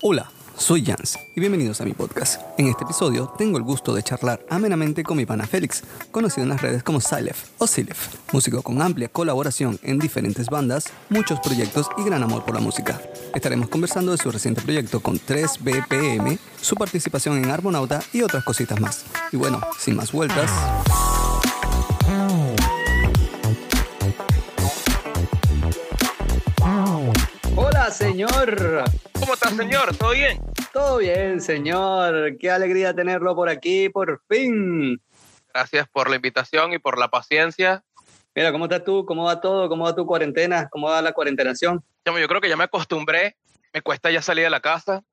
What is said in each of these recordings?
Hola, soy Jans y bienvenidos a mi podcast. En este episodio tengo el gusto de charlar amenamente con mi pana Félix, conocido en las redes como Silef o Silef, músico con amplia colaboración en diferentes bandas, muchos proyectos y gran amor por la música. Estaremos conversando de su reciente proyecto con 3BPM, su participación en Arbonauta y otras cositas más. Y bueno, sin más vueltas. Hola, señor. ¿Cómo está, señor? ¿Todo bien? Todo bien, señor. Qué alegría tenerlo por aquí, por fin. Gracias por la invitación y por la paciencia. Mira, ¿cómo estás tú? ¿Cómo va todo? ¿Cómo va tu cuarentena? ¿Cómo va la cuarentenación? Yo creo que ya me acostumbré. Me cuesta ya salir de la casa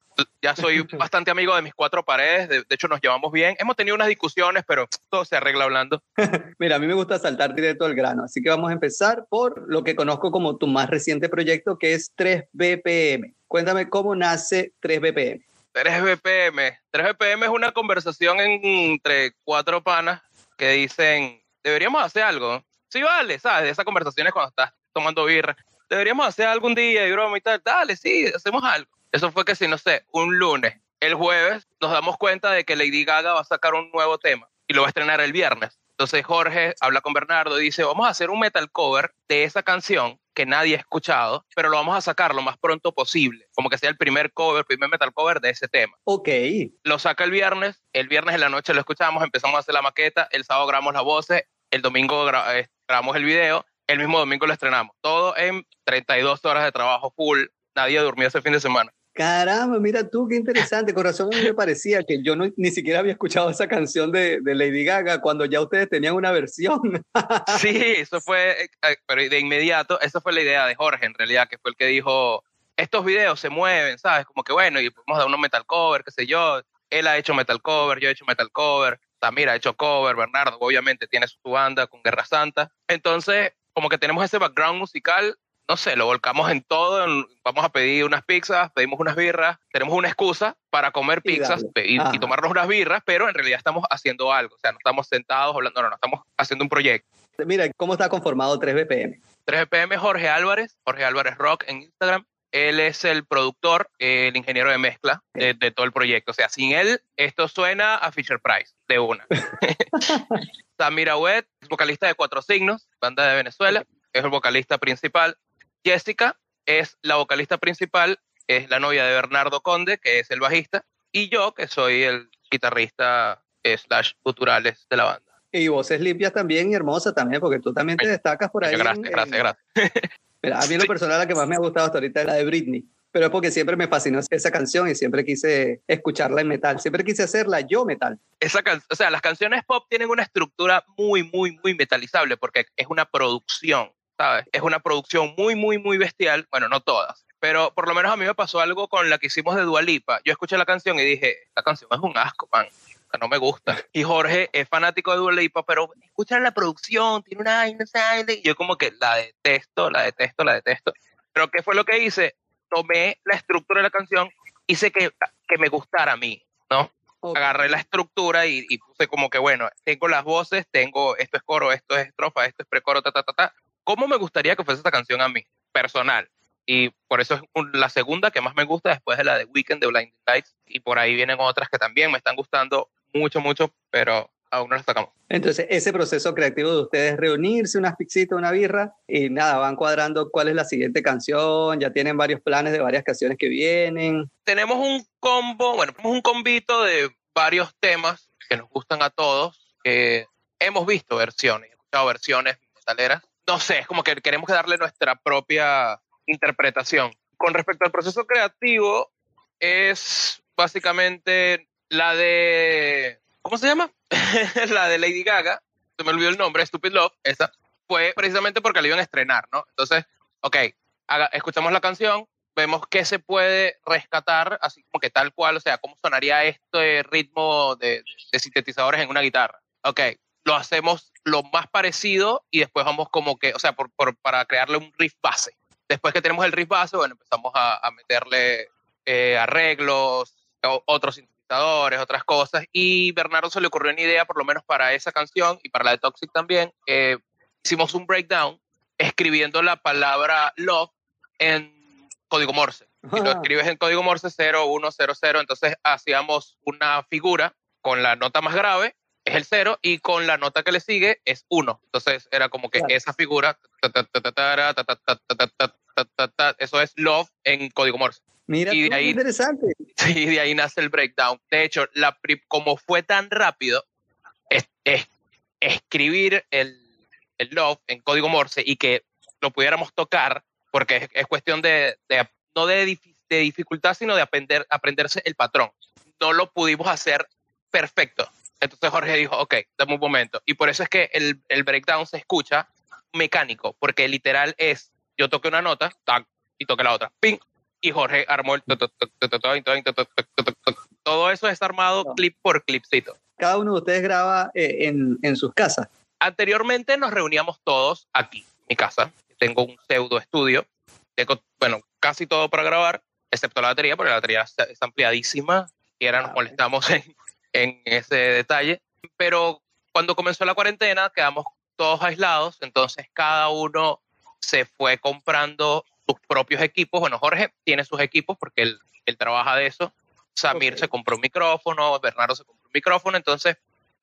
ya soy bastante amigo de mis cuatro paredes, de, hecho nos llevamos bien. Hemos tenido unas discusiones, pero todo se arregla hablando. Mira, a mí me gusta saltar directo al grano, así que vamos a empezar por lo que conozco como tu más reciente proyecto, que es 3BPM. Cuéntame cómo nace 3BPM. 3BPM. 3BPM es una conversación entre cuatro panas que dicen, deberíamos hacer algo. Sí, vale, ¿sabes? De esas conversaciones cuando estás tomando birra. Deberíamos hacer algún día y broma y tal. Dale, sí, hacemos algo. Eso fue que si, no sé, un lunes, el jueves, nos damos cuenta de que Lady Gaga va a sacar un nuevo tema y lo va a estrenar el viernes. Entonces Jorge habla con Bernardo y dice, vamos a hacer un metal cover de esa canción que nadie ha escuchado, pero lo vamos a sacar lo más pronto posible, como que sea el primer cover, el primer metal cover de ese tema. Ok. Lo saca el viernes, el viernes en la noche lo escuchamos, empezamos a hacer la maqueta, el sábado grabamos las voces, el domingo eh, grabamos el video, el mismo domingo lo estrenamos. Todo en 32 horas de trabajo full, nadie durmió ese fin de semana. Caramba, mira tú, qué interesante. Corazón, a mí me parecía que yo no, ni siquiera había escuchado esa canción de, de, Lady Gaga cuando ya ustedes tenían una versión. sí, eso fue, eh, eh, pero de inmediato, esa fue la idea de Jorge, en realidad, que fue el que dijo, estos videos se mueven, ¿sabes? Como que bueno, y podemos dar unos metal cover, qué sé yo. Él ha hecho metal cover, yo he hecho metal cover, Tamir ha hecho cover, Bernardo obviamente tiene su banda con Guerra Santa. Entonces, como que tenemos ese background musical no sé, lo volcamos en todo, vamos a pedir unas pizzas, pedimos unas birras, tenemos una excusa para comer pizzas y, tomarnos unas birras, pero en realidad estamos haciendo algo, o sea, no estamos sentados hablando, no, no, estamos haciendo un proyecto. Mira, ¿cómo está conformado 3BPM? 3BPM Jorge Álvarez, Jorge Álvarez Rock en Instagram. Él es el productor, el ingeniero de mezcla de, todo el proyecto. O sea, sin él, esto suena a Fisher Price, de una. Samira Wet, vocalista de Cuatro Signos, banda de Venezuela, es el vocalista principal. Jessica es la vocalista principal, es la novia de Bernardo Conde, que es el bajista, y yo, que soy el guitarrista slash culturales de la banda. Y voces limpias también y hermosa también, porque tú también te destacas por ahí. Gracias, gracias, gracias. a mí lo personal la que más me ha gustado hasta ahorita es la de Britney, pero es porque siempre me fascinó esa canción y siempre quise escucharla en metal, siempre quise hacerla yo metal. Esa o sea, las canciones pop tienen una estructura muy, muy, muy metalizable porque es una producción. ¿Sabes? Es una producción muy, muy, muy bestial. Bueno, no todas, pero por lo menos a mí me pasó algo con la que hicimos de Dualipa. Yo escuché la canción y dije, esta canción es un asco, man. No me gusta. Y Jorge es fanático de Dualipa, pero escucha la producción, tiene una y yo como que la detesto, la detesto, la detesto. Pero ¿qué fue lo que hice? Tomé la estructura de la canción, hice que, que me gustara a mí, ¿no? Agarré la estructura y, y, puse como que, bueno, tengo las voces, tengo esto es coro, esto es estrofa, esto es precoro, ta, ta, ta, ta cómo me gustaría que fuese esta canción a mí, personal. Y por eso es la segunda que más me gusta después de la de Weekend de Blinding Lights. Y por ahí vienen otras que también me están gustando mucho, mucho, pero aún no las tocamos. Entonces, ese proceso creativo de ustedes reunirse, unas pixitas, una birra, y nada, van cuadrando cuál es la siguiente canción, ya tienen varios planes de varias canciones que vienen. Tenemos un combo, bueno, un combito de varios temas que nos gustan a todos, que hemos visto versiones, hemos escuchado versiones metaleras no sé, es como que queremos darle nuestra propia interpretación. Con respecto al proceso creativo, es básicamente la de, ¿cómo se llama? la de Lady Gaga, se me olvidó el nombre, Stupid Love, esa, fue precisamente porque la iban a estrenar, ¿no? Entonces, ok, escuchamos la canción, vemos qué se puede rescatar, así como que tal cual, o sea, cómo sonaría este ritmo de, de sintetizadores en una guitarra. Ok, lo hacemos lo más parecido y después vamos como que, o sea, por, para crearle un riff base. Después que tenemos el riff base, bueno, empezamos a, meterle eh, arreglos, otros sintetizadores, otras cosas. Y Bernardo se le ocurrió una idea, por lo menos para esa canción y para la de Toxic también. hicimos un breakdown escribiendo la palabra love en código Morse. Si lo Ah. escribes en código Morse 0, 1, 0, 0, entonces hacíamos una figura con la nota más grave, es el cero y con la nota que le sigue es uno. Entonces era como que esa figura, eso es love en código Morse. Mira, y interesante. Y de ahí nace el breakdown. De hecho, la, como fue tan rápido, escribir el, love en código Morse y que lo pudiéramos tocar, porque es, cuestión de, no de, dificultad, sino de aprenderse el patrón. No lo pudimos hacer perfecto entonces Jorge dijo, ok, dame un momento. Y por eso es que el, breakdown se escucha mecánico, porque literal es, yo toqué una nota, tac, y toqué la otra, ping, y Jorge armó el... Todo eso es armado clip por clipcito. Cada uno de ustedes graba eh, en, sus casas. Anteriormente nos reuníamos todos aquí, en mi casa. Tengo un pseudo estudio. Tengo, bueno, casi todo para grabar, excepto la batería, porque la batería está, está ampliadísima. Y ahora nos ah, molestamos en en ese detalle. Pero cuando comenzó la cuarentena, quedamos todos aislados. Entonces cada uno se fue comprando sus propios equipos. Bueno, Jorge tiene sus equipos porque él, él trabaja de eso. Samir se compró un micrófono, Bernardo se compró un micrófono. Entonces,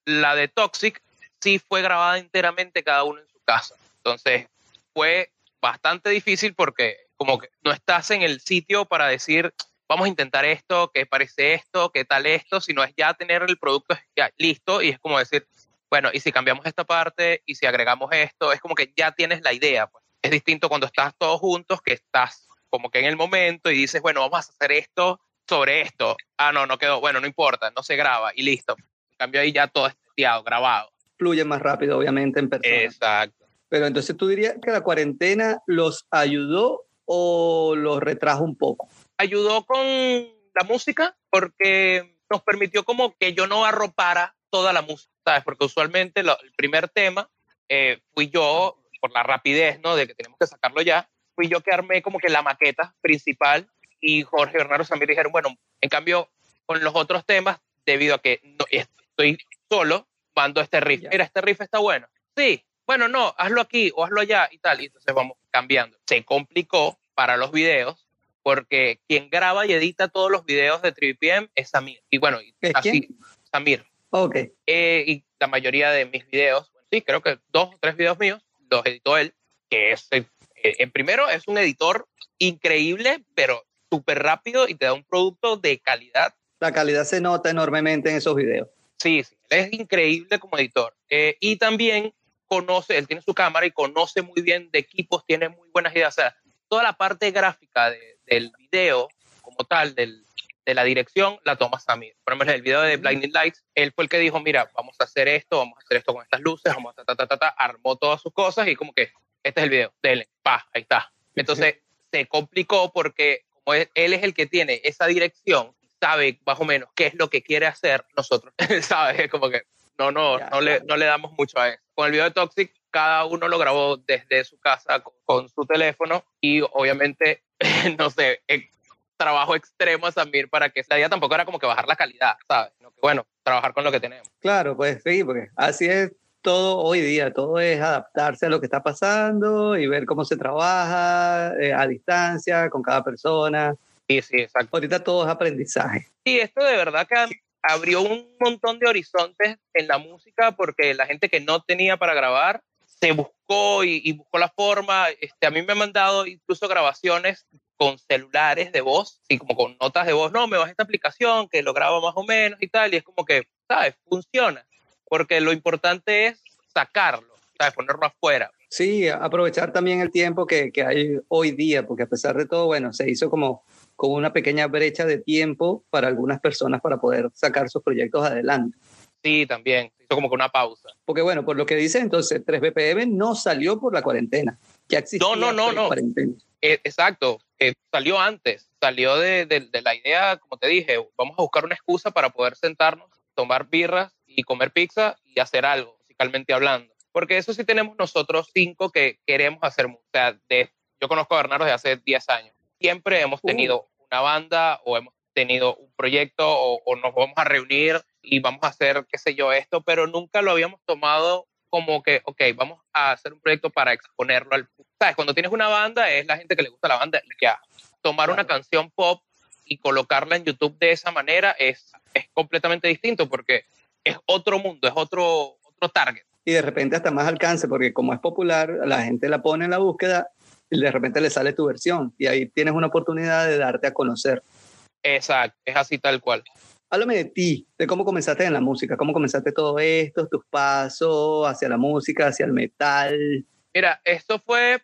la de Toxic sí fue grabada enteramente cada uno en su casa. Entonces, fue bastante difícil porque como que no estás en el sitio para decir, vamos a intentar esto, qué parece esto, qué tal esto, sino es ya tener el producto ya listo y es como decir, bueno, y si cambiamos esta parte y si agregamos esto, es como que ya tienes la idea. Pues. Es distinto cuando estás todos juntos, que estás como que en el momento y dices, bueno, vamos a hacer esto sobre esto. Ah, no, no quedó, bueno, no importa, no se graba y listo. En cambio ahí ya todo es grabado. Fluye más rápido, obviamente, en persona. Exacto. Pero entonces tú dirías que la cuarentena los ayudó o los retrajo un poco. Ayudó con la música porque nos permitió como que yo no arropara toda la música, ¿sabes? Porque usualmente lo- el primer tema eh, fui yo, por la rapidez, ¿no? De que tenemos que sacarlo ya, fui yo que armé como que la maqueta principal y Jorge y Bernardo también dijeron, bueno, en cambio, con los otros temas, debido a que no, estoy solo, mando este riff. Ya. Mira, este riff está bueno. Sí, bueno, no, hazlo aquí o hazlo allá y tal. Y entonces vamos cambiando. Se complicó para los videos porque quien graba y edita todos los videos de 3PM es Samir. Y bueno, ¿Es así, Samir. Ok. Eh, y la mayoría de mis videos, sí, creo que dos o tres videos míos los editó él, que es, eh, en primero, es un editor increíble, pero súper rápido y te da un producto de calidad. La calidad se nota enormemente en esos videos. Sí, sí, él es increíble como editor. Eh, y también conoce, él tiene su cámara y conoce muy bien de equipos, tiene muy buenas ideas. O sea, toda la parte gráfica de- del video como tal, del, de la dirección, la toma Samir. Por ejemplo, el video de Blinding Lights, él fue el que dijo, mira, vamos a hacer esto, vamos a hacer esto con estas luces, vamos a ta, ta, ta, ta, armó todas sus cosas y como que, este es el video, dele, pa, ahí está. Entonces, se complicó porque como él, es el que tiene esa dirección, sabe más o menos qué es lo que quiere hacer, nosotros, ¿sabes? Es como que no, no, no, le, no le damos mucho a eso. Con el video de Toxic, cada uno lo grabó desde su casa con, con su teléfono y obviamente, no sé, eh, trabajo extremo a Samir para que la idea tampoco era como que bajar la calidad, ¿sabes? Sino que, bueno, trabajar con lo que tenemos. Claro, pues sí, porque así es todo hoy día. Todo es adaptarse a lo que está pasando y ver cómo se trabaja eh, a distancia con cada persona. Sí, sí, exacto. Ahorita todo es aprendizaje. Sí, esto de verdad que abrió un montón de horizontes en la música porque la gente que no tenía para grabar se buscó y, y buscó la forma. Este, a mí me han mandado incluso grabaciones con celulares de voz, y como con notas de voz, no, me vas esta aplicación que lo graba más o menos y tal, y es como que, ¿sabes? Funciona, porque lo importante es sacarlo, ¿sabes? Ponerlo afuera. Sí, aprovechar también el tiempo que, que hay hoy día, porque a pesar de todo, bueno, se hizo como, como una pequeña brecha de tiempo para algunas personas para poder sacar sus proyectos adelante. Sí, también, hizo como que una pausa. Porque bueno, por lo que dice entonces, 3BPM no salió por la cuarentena. Ya existía No, no, no. Eh, exacto, eh, salió antes, salió de, de- de la idea, como te dije, vamos a buscar una excusa para poder sentarnos, tomar birras y comer pizza y hacer algo, musicalmente hablando. Porque eso sí tenemos nosotros cinco que queremos hacer música. O sea, de, yo conozco a Bernardo desde hace 10 años. Siempre hemos Uh. tenido una banda o hemos tenido un proyecto o, o nos vamos a reunir y vamos a hacer, qué sé yo, esto, pero nunca lo habíamos tomado como que, ok, vamos a hacer un proyecto para exponerlo al público. ¿Sabes? Cuando tienes una banda es la gente que le gusta la banda ya. tomar una canción pop y colocarla en YouTube de esa manera es, es completamente distinto porque es otro mundo, es otro, otro target. Y de repente hasta más alcance, porque como es popular, la gente la pone en la búsqueda y de repente le sale tu versión y ahí tienes una oportunidad de darte a conocer. Exacto, es así tal cual. Háblame de ti, de cómo comenzaste en la música, cómo comenzaste todo esto, tus pasos hacia la música, hacia el metal. Mira, esto fue,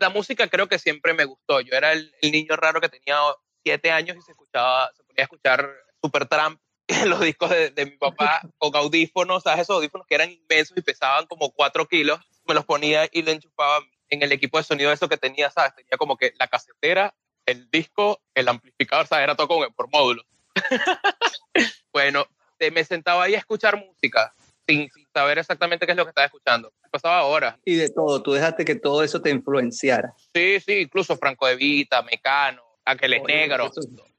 la, música creo que siempre me gustó. Yo era el, niño raro que tenía siete años y se escuchaba, se ponía a escuchar Supertramp en los discos de, de, mi papá con audífonos, ¿sabes? Esos audífonos que eran inmensos y pesaban como cuatro kilos. Me los ponía y le enchufaba en el equipo de sonido eso que tenía, ¿sabes? Tenía como que la casetera, el disco, el amplificador, ¿sabes? Era todo como por módulos. bueno, me sentaba ahí a escuchar música sin, saber exactamente qué es lo que estaba escuchando. Pasaba horas. Y de todo, tú dejaste que todo eso te influenciara. Sí, sí, incluso Franco de Vita, Mecano, Ángeles Negros.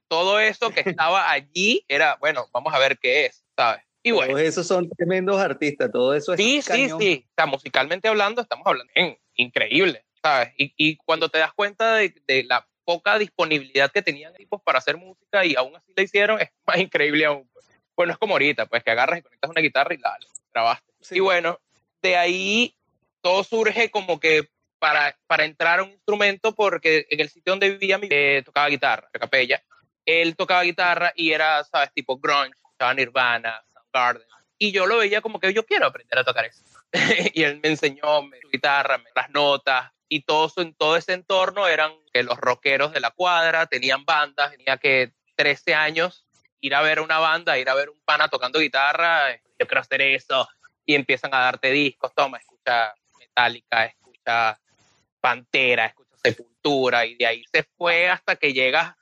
Todo eso que estaba allí era, bueno, vamos a ver qué es, ¿sabes? Y bueno. Todos esos son tremendos artistas, todo eso es. Sí, sí, sí. O sea, musicalmente hablando, estamos hablando en increíble, ¿sabes? Y, y cuando te das cuenta de, de, la poca disponibilidad que tenían equipos para hacer música y aún así la hicieron, es más increíble aún. Pues. Bueno, es como ahorita, pues que agarras y conectas una guitarra y la grabaste. Y bueno, de ahí todo surge como que para, para entrar a un instrumento, porque en el sitio donde vivía mi eh, tocaba guitarra, la capella, él tocaba guitarra y era, ¿sabes? Tipo grunge, estaba Nirvana, Soundgarden. Y yo lo veía como que yo quiero aprender a tocar eso. y él me enseñó me, su guitarra, me, las notas, y todo, en todo ese entorno eran que los rockeros de la cuadra tenían bandas, tenía que 13 años ir a ver una banda, ir a ver un pana tocando guitarra, yo quiero hacer eso, y empiezan a darte discos, toma, escucha Metallica, escucha Pantera, escucha Sepultura, y de ahí se fue hasta que llegas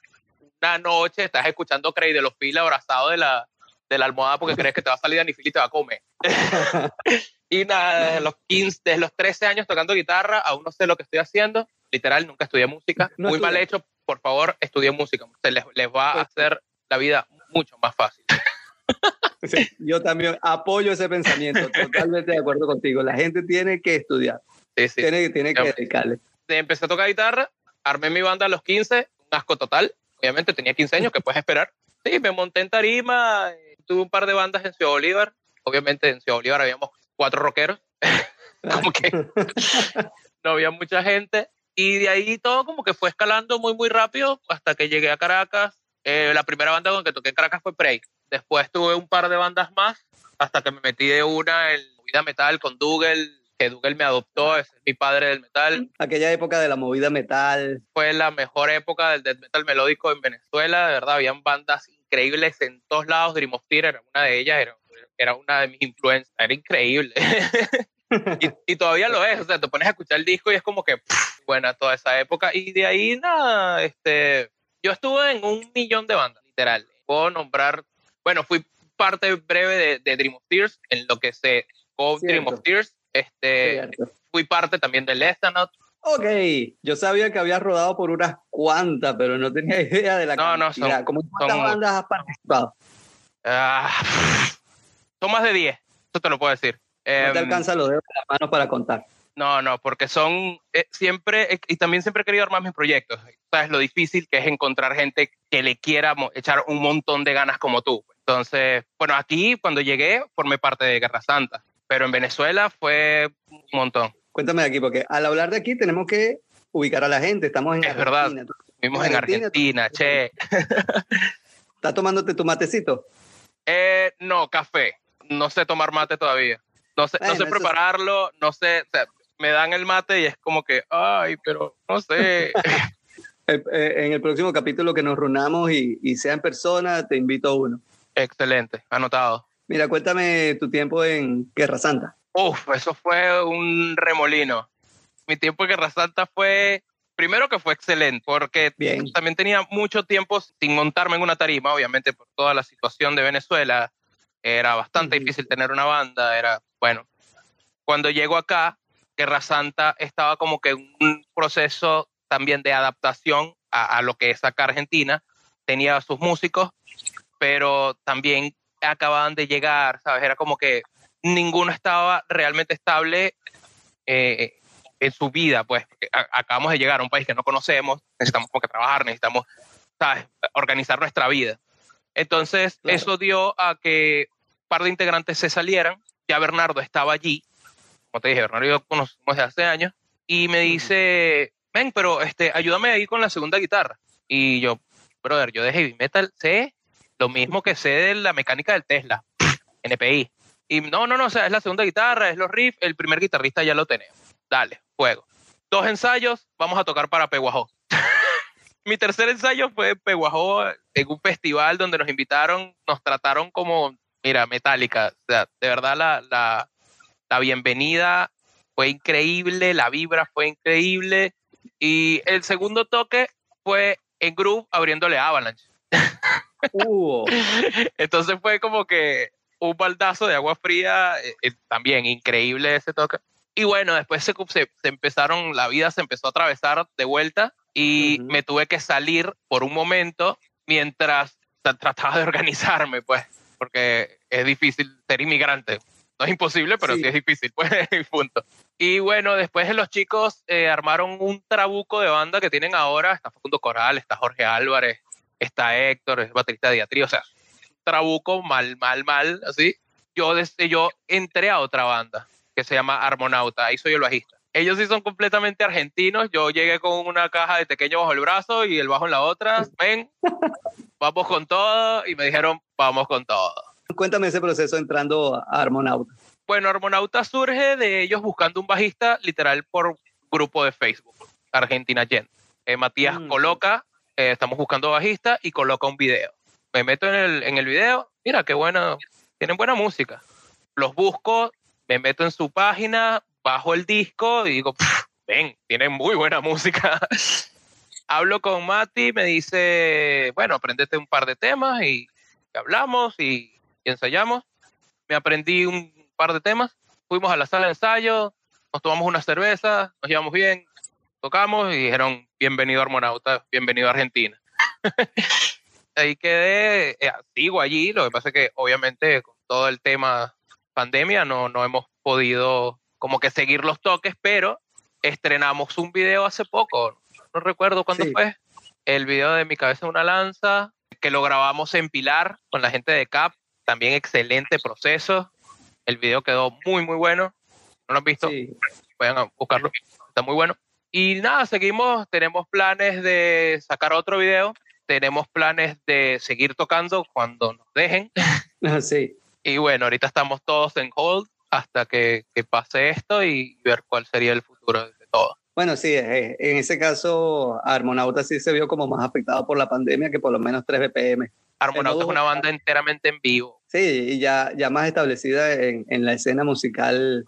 una noche, estás escuchando Craig de los Pilas abrazado de la, de la almohada porque crees que te va a salir a y te va a comer. y nada, desde los 15, desde los 13 años tocando guitarra, aún no sé lo que estoy haciendo. Literal, nunca estudié música. Muy mal hecho, por favor, estudie música. les, les va a pues hacer la vida mucho más fácil. yo también apoyo ese pensamiento, totalmente de acuerdo contigo. La gente tiene que estudiar, sí, sí. tiene, tiene que dedicarle. Empecé a tocar guitarra, armé mi banda a los 15, un asco total. Obviamente tenía 15 años, que puedes esperar. Sí, me monté en tarima, tuve un par de bandas en Ciudad Bolívar. Obviamente en Ciudad Bolívar habíamos cuatro rockeros. como que no había mucha gente. Y de ahí todo como que fue escalando muy, muy rápido hasta que llegué a Caracas. Eh, la primera banda con que toqué en Caracas fue Prey. Después tuve un par de bandas más hasta que me metí de una en movida metal con Dougal, que Dougal me adoptó, es mi padre del metal. Aquella época de la movida metal. Fue la mejor época del death metal melódico en Venezuela, de verdad, habían bandas increíbles en todos lados. Dream of Tear era una de ellas, era, era una de mis influencias, era increíble. y, todavía lo es, o sea, te pones a escuchar el disco y es como que buena toda esa época. Y de ahí nada, este, yo estuve en un millón de bandas, literal. Puedo nombrar, bueno, fui parte breve de, de Dream of Tears, en lo que se Dream of Tears. Este, fui parte también de Lestanot, Ok, yo sabía que habías rodado por unas cuantas, pero no tenía idea de la no, cantidad. No, ¿Cómo cuántas bandas has participado? Ah, son más de 10, eso te lo puedo decir. No te em, alcanza los dedos de las manos para contar. No, no, porque son eh, siempre, eh, y también siempre he querido armar mis proyectos. Sabes lo difícil que es encontrar gente que le quiera echar un montón de ganas como tú. Entonces, bueno, aquí cuando llegué formé parte de Guerra Santa, pero en Venezuela fue un montón. Cuéntame de aquí, porque al hablar de aquí tenemos que ubicar a la gente. Estamos en es verdad. Vivimos en Argentina, che. ¿Estás tomándote tu matecito? Eh, no, café. No sé tomar mate todavía. No sé, no sé prepararlo, no sé. O sea, me dan el mate y es como que, ay, pero no sé. Eh, en el próximo capítulo que nos reunamos y, y sea en persona, te invito a uno. Excelente, anotado. Mira, cuéntame tu tiempo en Guerra Santa. Uf, eso fue un remolino. Mi tiempo en Guerra Santa fue, primero que fue excelente, porque también tenía mucho tiempo sin montarme en una tarima, obviamente por toda la situación de Venezuela. Era bastante difícil tener una banda, era, bueno, cuando llego acá, Guerra Santa estaba como que un proceso también de adaptación a, a lo que es acá Argentina. Tenía sus músicos, pero también acababan de llegar, ¿sabes? Era como que ninguno estaba realmente estable eh, en su vida, pues acabamos de llegar a un país que no conocemos, necesitamos como que trabajar, necesitamos ¿sabes? organizar nuestra vida. Entonces, eso dio a que un par de integrantes se salieran, ya Bernardo estaba allí, como te dije, Bernardo y yo conocemos desde hace años, y me dice, ven, pero este, ayúdame ahí con la segunda guitarra. Y yo, brother, yo de heavy metal sé lo mismo que sé de la mecánica del Tesla, NPI. Y no, no, no, o sea, es la segunda guitarra, es los riffs, el primer guitarrista ya lo tenemos. Dale, juego. Dos ensayos, vamos a tocar para Peguajó. Mi tercer ensayo fue en Peguajó, en un festival donde nos invitaron, nos trataron como, mira, metálica. O sea, de verdad la, la, la bienvenida fue increíble, la vibra fue increíble. Y el segundo toque fue en Groove abriéndole Avalanche. Uh. Entonces fue como que un baldazo de agua fría, eh, eh, también increíble ese toque. Y bueno, después se, se, empezaron, la vida se empezó a atravesar de vuelta y me tuve que salir por un momento mientras trataba de organizarme, pues, porque es difícil ser inmigrante. No es imposible, pero sí, es difícil, pues, punto. Y bueno, después los chicos eh, armaron un trabuco de banda que tienen ahora. Está Facundo Coral, está Jorge Álvarez, está Héctor, es baterista de Diatría. O sea, trabuco mal, mal, mal, así. Yo, desde, yo entré a otra banda que se llama Armonauta. Ahí soy el bajista. Ellos sí son completamente argentinos. Yo llegué con una caja de pequeño bajo el brazo y el bajo en la otra. Ven, vamos con todo. Y me dijeron, vamos con todo. Cuéntame ese proceso entrando a Armonauta. Bueno, Armonauta surge de ellos buscando un bajista literal por grupo de Facebook, Argentina Gent. Eh, Matías mm. coloca, eh, estamos buscando bajista y coloca un video. Me meto en el, en el video, mira qué buena, tienen buena música. Los busco, me meto en su página, bajo el disco y digo, ven, tienen muy buena música. Hablo con Mati, me dice, bueno, aprendete un par de temas y hablamos y ensayamos. Me aprendí un par de temas, fuimos a la sala de ensayo, nos tomamos una cerveza, nos llevamos bien, tocamos y dijeron, bienvenido a Armonauta, bienvenido a Argentina. Ahí quedé, eh, sigo allí, lo que pasa es que obviamente con todo el tema pandemia no, no hemos podido como que seguir los toques, pero estrenamos un video hace poco, no recuerdo cuándo fue, el video de Mi cabeza una lanza, que lo grabamos en Pilar con la gente de CAP, también excelente proceso, el video quedó muy, muy bueno. ¿No lo han visto? Sí. Pueden buscarlo. Está muy bueno. Y nada, seguimos. Tenemos planes de sacar otro video. Tenemos planes de seguir tocando cuando nos dejen. Ah, sí. Y bueno, ahorita estamos todos en hold hasta que, que pase esto y ver cuál sería el futuro de todo. Bueno, sí, eh, en ese caso, Armonauta sí se vio como más afectado por la pandemia que por lo menos 3 BPM. Armonauta es una banda enteramente en vivo. Sí, y ya, ya más establecida en, en, la escena musical.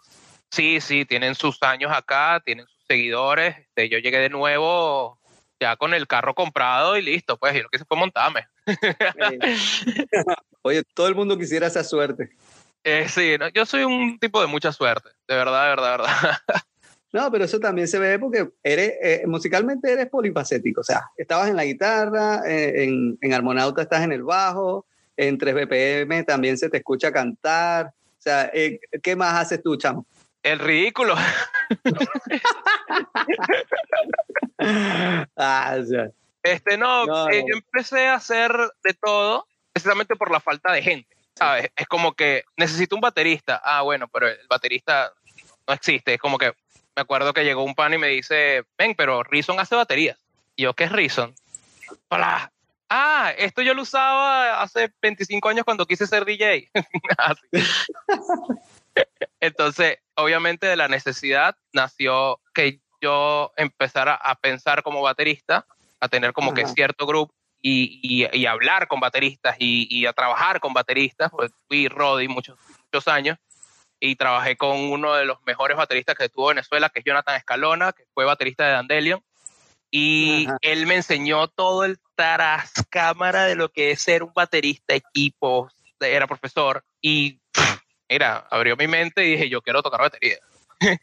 Sí, sí, tienen sus años acá, tienen sus seguidores. Este, yo llegué de nuevo ya con el carro comprado y listo, pues, y lo que se fue montarme. Oye, todo el mundo quisiera esa suerte. Eh, sí, yo soy un tipo de mucha suerte, de verdad, de verdad, de verdad. No, pero eso también se ve porque eres, eh, musicalmente eres polifacético. O sea, estabas en la guitarra, eh, en, en Armonauta estás en el bajo, en 3 BPM también se te escucha cantar. O sea, eh, ¿qué más haces tú, chamo? El ridículo. ah, Este, no, yo empecé a hacer de todo precisamente por la falta de gente, ¿sabes? Es como que necesito un baterista. Ah, bueno, pero el baterista no existe. Es como que me acuerdo que llegó un pan y me dice, ven, pero Reason hace baterías. Y yo, ¿qué es Reason? Hola. Ah, esto yo lo usaba hace 25 años cuando quise ser DJ. Entonces, obviamente de la necesidad nació que yo empezara a pensar como baterista, a tener como que cierto grupo y, y, hablar con bateristas y, y, a trabajar con bateristas, pues fui Roddy muchos, muchos años y trabajé con uno de los mejores bateristas que tuvo Venezuela, que es Jonathan Escalona, que fue baterista de Dandelion. Y él me enseñó todo el taras cámara de lo que es ser un baterista, equipo, era profesor. Y mira, abrió mi mente y dije, yo quiero tocar batería.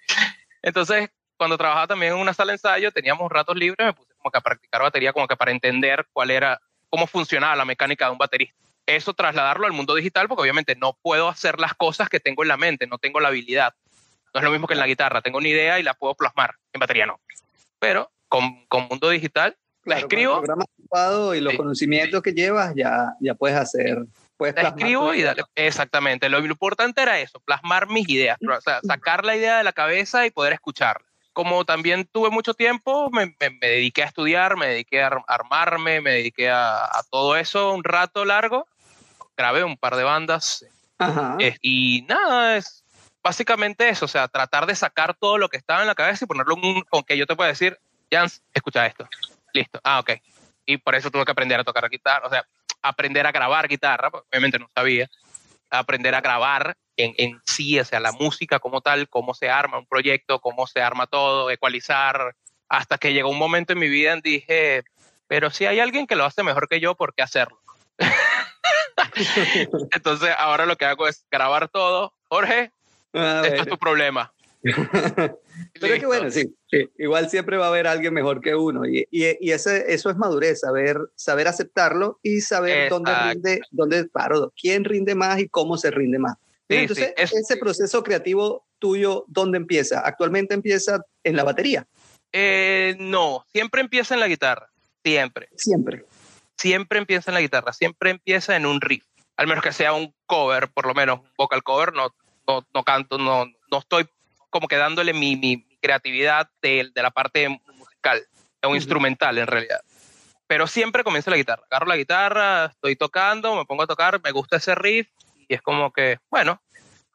Entonces, cuando trabajaba también en una sala de ensayo, teníamos ratos libres, me puse como que a practicar batería, como que para entender cuál era, cómo funcionaba la mecánica de un baterista eso trasladarlo al mundo digital, porque obviamente no puedo hacer las cosas que tengo en la mente, no tengo la habilidad. No es lo mismo que en la guitarra. Tengo una idea y la puedo plasmar. En batería no. Pero con, con mundo digital, la escribo. Con el programa ocupado y los Sí. conocimientos que llevas, ya, ya puedes hacer. Puedes la escribo y dale. Exactamente. Lo importante era eso, plasmar mis ideas, o sea, sacar la idea de la cabeza y poder escucharla. Como también tuve mucho tiempo, me, me- me dediqué a estudiar, me dediqué a ar- armarme, me dediqué a, a todo eso un rato largo. Grabé un par de bandas Ajá. eh, y nada, es básicamente eso, o sea, tratar de sacar todo lo que estaba en la cabeza y ponerlo en un, con que yo te pueda decir, Jans, escucha esto. Listo. Ah, ok. Y por eso tuve que aprender a tocar guitarra, o sea, aprender a grabar guitarra, porque obviamente no sabía, aprender a grabar en, en sí, o sea, la música como tal, cómo se arma un proyecto, cómo se arma todo, ecualizar, hasta que llegó un momento en mi vida en dije, pero si hay alguien que lo hace mejor que yo, ¿por qué hacerlo? Entonces ahora lo que hago es grabar todo. Jorge, esto es tu problema. Pero es que bueno, sí, sí, igual siempre va a haber alguien mejor que uno y, y, y ese, eso es madurez, saber, saber aceptarlo y saber dónde rinde, dónde, claro, quién rinde más y cómo se rinde más. Sí, Entonces, sí, es- ese proceso creativo tuyo, ¿dónde empieza? Actualmente empieza en la batería, Eh, no, siempre empieza en la guitarra. Siempre. siempre. Siempre empieza en la guitarra. Siempre empieza en un riff. Al menos que sea un cover, por lo menos un vocal cover. No, no, no canto, no, no estoy como que dándole mi creatividad de, de la parte musical o Ujú. instrumental en realidad. Pero siempre comienza la guitarra. Agarro la guitarra, estoy tocando, me pongo a tocar, me gusta ese riff y es como que, bueno,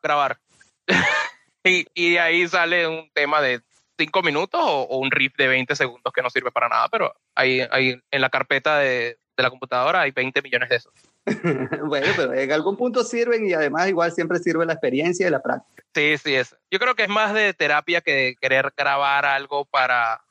grabar. y, y de ahí sale un tema de cinco minutos o, o un riff de 20 segundos que no sirve para nada, pero ahí, ahí en la carpeta de, de la computadora hay 20 millones de esos. bueno, pero en algún punto sirven y además igual siempre sirve la experiencia y la práctica. Sí, sí, es. Yo creo que es más de terapia que de querer grabar algo para,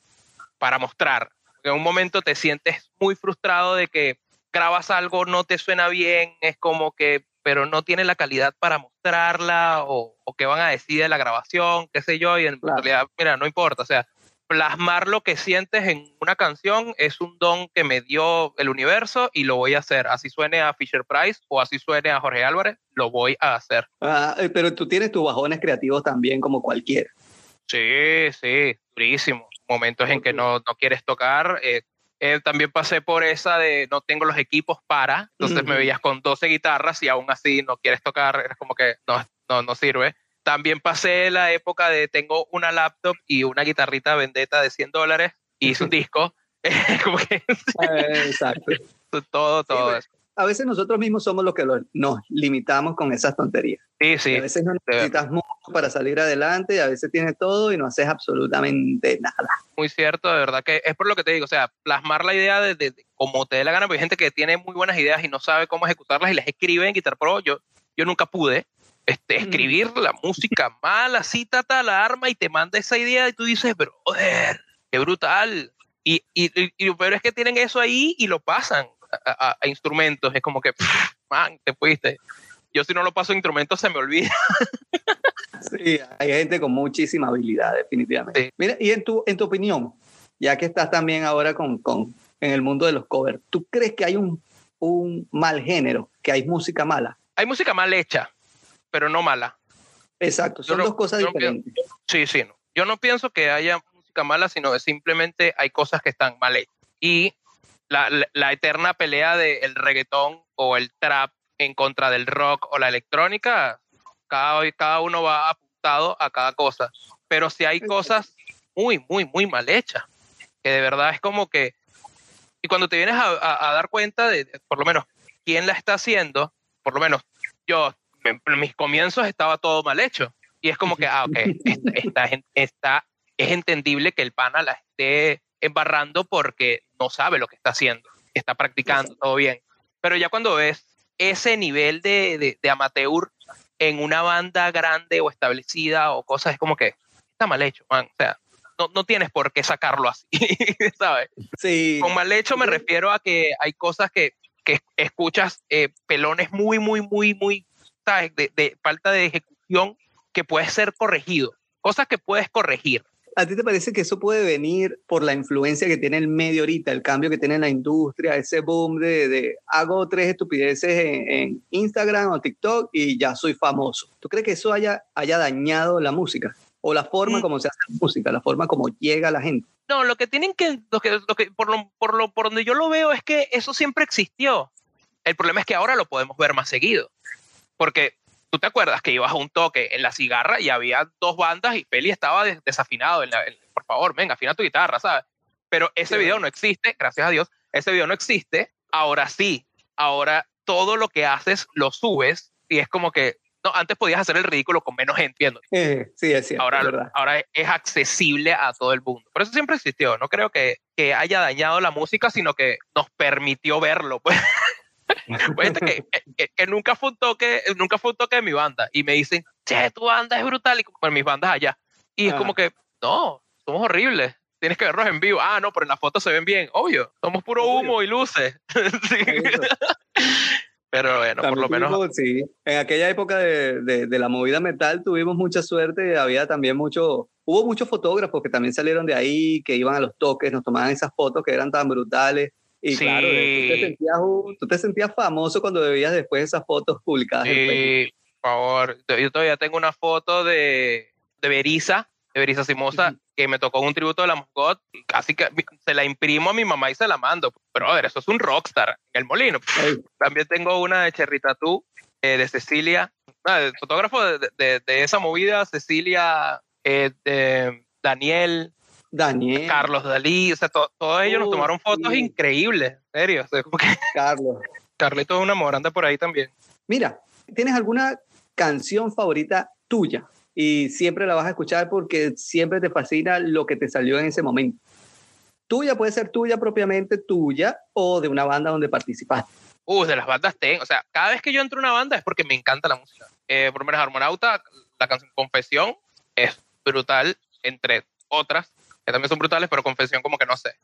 para mostrar. Porque en un momento te sientes muy frustrado de que grabas algo, no te suena bien, es como que, pero no tiene la calidad para mostrarla o, o qué van a decir de la grabación, qué sé yo, y en Claro. realidad, mira, no importa, o sea, plasmar lo que sientes en una canción es un don que me dio el universo y lo voy a hacer. Así suene a Fisher Price o así suene a Jorge Álvarez, lo voy a hacer. Ah, eh, pero tú tienes tus bajones creativos también como cualquiera. Sí, sí, durísimo. Momentos en que no, no quieres tocar. eh, eh, también pasé por esa de no tengo los equipos para, entonces me Ujú. veías con 12 guitarras y aún así no quieres tocar, eres como que no, no, no sirve. También pasé la época de tengo una laptop y una guitarrita vendetta de 100 dólares y hice un disco. como que Eh, Exacto. todo, todo bueno. eso. A veces nosotros mismos somos los que lo- nos limitamos con esas tonterías. Sí, sí. A veces no necesitas mucho para salir adelante, a veces tienes todo y no haces absolutamente nada. muy cierto, de verdad que es por lo que te digo, o sea, plasmar la idea de, de- de como te dé la gana, porque hay gente que tiene muy buenas ideas y no sabe cómo ejecutarlas y las escribe en Guitar Pro. Yo, yo nunca pude este, Mm. escribir la música mal, así, tata, la arma y te manda esa idea y tú dices, brother, qué brutal. Y, y, y- y lo peor es que tienen eso ahí y lo pasan a, a- a instrumentos. Es como que, pff, man, te fuiste. Yo si no lo paso a instrumentos se me olvida. Sí, hay gente con muchísima habilidad, definitivamente. Sí. Mira, y en tu, en tu opinión, ya que estás también ahora con, con, en el mundo de los covers, ¿tú crees que hay un, un mal género, que hay música mala? Hay música mal hecha, pero no mala. Exacto, Yo son no- dos cosas yo no diferentes. Sí, sí, no. Yo no pienso que haya música mala, sino que simplemente hay cosas que están mal hechas. Y la, la- la eterna pelea del reggaetón o el trap en contra del rock o la electrónica, cada, cada uno va apuntado a cada cosa. Pero si hay cosas muy, muy, muy mal hechas, que de verdad es como que... Y cuando te vienes a, a- a dar cuenta de, de, por lo menos, quién la está haciendo, por lo menos yo, en mis comienzos estaba todo mal hecho. Y es como que, ah, ok, esta, esta es entendible que el pana la esté embarrando porque no sabe lo que está haciendo, está practicando todo bien. Pero ya cuando ves ese nivel de, de, de amateur en una banda grande o establecida o cosas, es como que está mal hecho, man. O sea, no, no tienes por qué sacarlo así, ¿sabes? Sí, Con mal hecho me refiero a que hay cosas que, que escuchas eh, pelones muy, muy, muy, muy, ¿sabes? De, de falta de ejecución que puede ser corregido. Cosas que puedes corregir. ¿A ti te parece que eso puede venir por la influencia que tiene el medio ahorita, el cambio que tiene la industria, ese boom de, de hago tres estupideces en, en Instagram o TikTok y ya soy famoso? ¿Tú crees que eso haya, haya dañado la música? o la forma Mm. como se hace la música, la forma como llega a la gente. No, lo que tienen que, lo que, lo que por, lo, por, lo, por donde yo lo veo es que eso siempre existió. El problema es que ahora lo podemos ver más seguido. Porque tú te acuerdas que ibas a un toque en la cigarra y había dos bandas y Peli estaba des- desafinado. En la, en- por favor, venga, afina tu guitarra, ¿sabes? Pero ese Sí, video no existe, gracias a Dios, ese video no existe. Ahora sí, ahora todo lo que haces lo subes y es como que, no, antes podías hacer el ridículo con menos gente viendo. Eh, sí, es cierto, Ahora, es ahora es accesible a todo el mundo. Por eso siempre existió. No creo que, que haya dañado la música, sino que nos permitió verlo. Pues, Pues, gente que, que- que nunca, fue un toque, nunca fue un toque de mi banda. Y me dicen, che, tu banda es brutal. Y como en mis bandas allá. Y es Ah. como que, no, somos horribles. Tienes que verlos en vivo. Ah, no, pero en las fotos se ven bien. Obvio. Somos puro Obvio. humo y luces. Sí. Pero bueno, por También lo menos. tuvimos, sí, en aquella época de, de- de la movida metal tuvimos mucha suerte, había también mucho, hubo muchos fotógrafos que también salieron de ahí, que iban a los toques, nos tomaban esas fotos que eran tan brutales. Y Sí. claro, tú te, sentías, un- tú te sentías famoso cuando veías después esas fotos publicadas en Facebook. Sí, por favor. Yo todavía tengo una foto de, de Berisa, de Berisa Simosa, que me tocó un tributo de la Mosgot. y Casi que se la imprimo a mi mamá y se la mando. Brother, eso es un rockstar en el molino. También tengo una de Cherry Tattoo, eh, de Cecilia, ah, el fotógrafo de, de- de esa movida, Cecilia, eh, de Daniel, Daniel, Carlos Dalí, o sea, to- todos ellos nos tomaron fotos sí. increíbles, en serio. O sea, Carlos. Carlito es una morante por ahí también. Mira, ¿tienes alguna canción favorita tuya? Y siempre la vas a escuchar porque siempre te fascina lo que te salió en ese momento. Tuya puede ser tuya propiamente tuya o de una banda donde participaste. Uh, de las bandas tengo. O sea, cada vez que yo entro a una banda es porque me encanta la música. Eh, por lo menos Armonauta, la canción Confesión es brutal, entre otras, que también son brutales, pero Confesión como que no sé.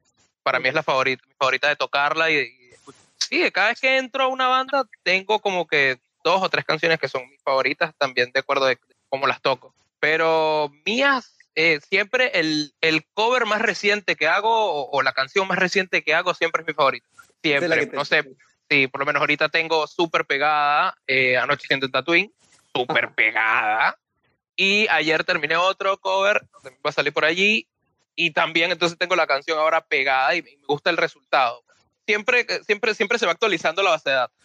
Para mí es la favorita, mi favorita de tocarla. Y, y- sí, cada vez que entro a una banda tengo como que dos o tres canciones que son mis favoritas, también de acuerdo de cómo las toco. Pero mías, eh, siempre el, el cover más reciente que hago o, o la canción más reciente que hago siempre es mi favorita. Siempre. No sé, Sí, por lo menos ahorita tengo súper pegada eh, Anocheciendo en Tatooine, súper pegada. Y ayer terminé otro cover, va a salir por allí. Y también entonces tengo la canción ahora pegada y, me gusta el resultado. Siempre, siempre, siempre se va actualizando la base de datos.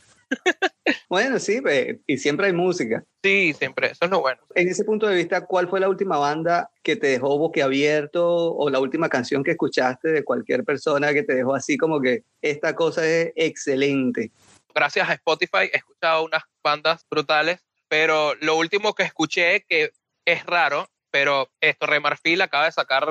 Bueno, sí, ve, y siempre hay música. Sí, siempre, eso es lo bueno. En ese punto de vista, ¿cuál fue la última banda que te dejó boquiabierto o la última canción que escuchaste de cualquier persona que te dejó así como que esta cosa es excelente? Gracias a Spotify he escuchado unas bandas brutales, pero lo último que escuché, que es raro, pero esto, Remarfil acaba de sacar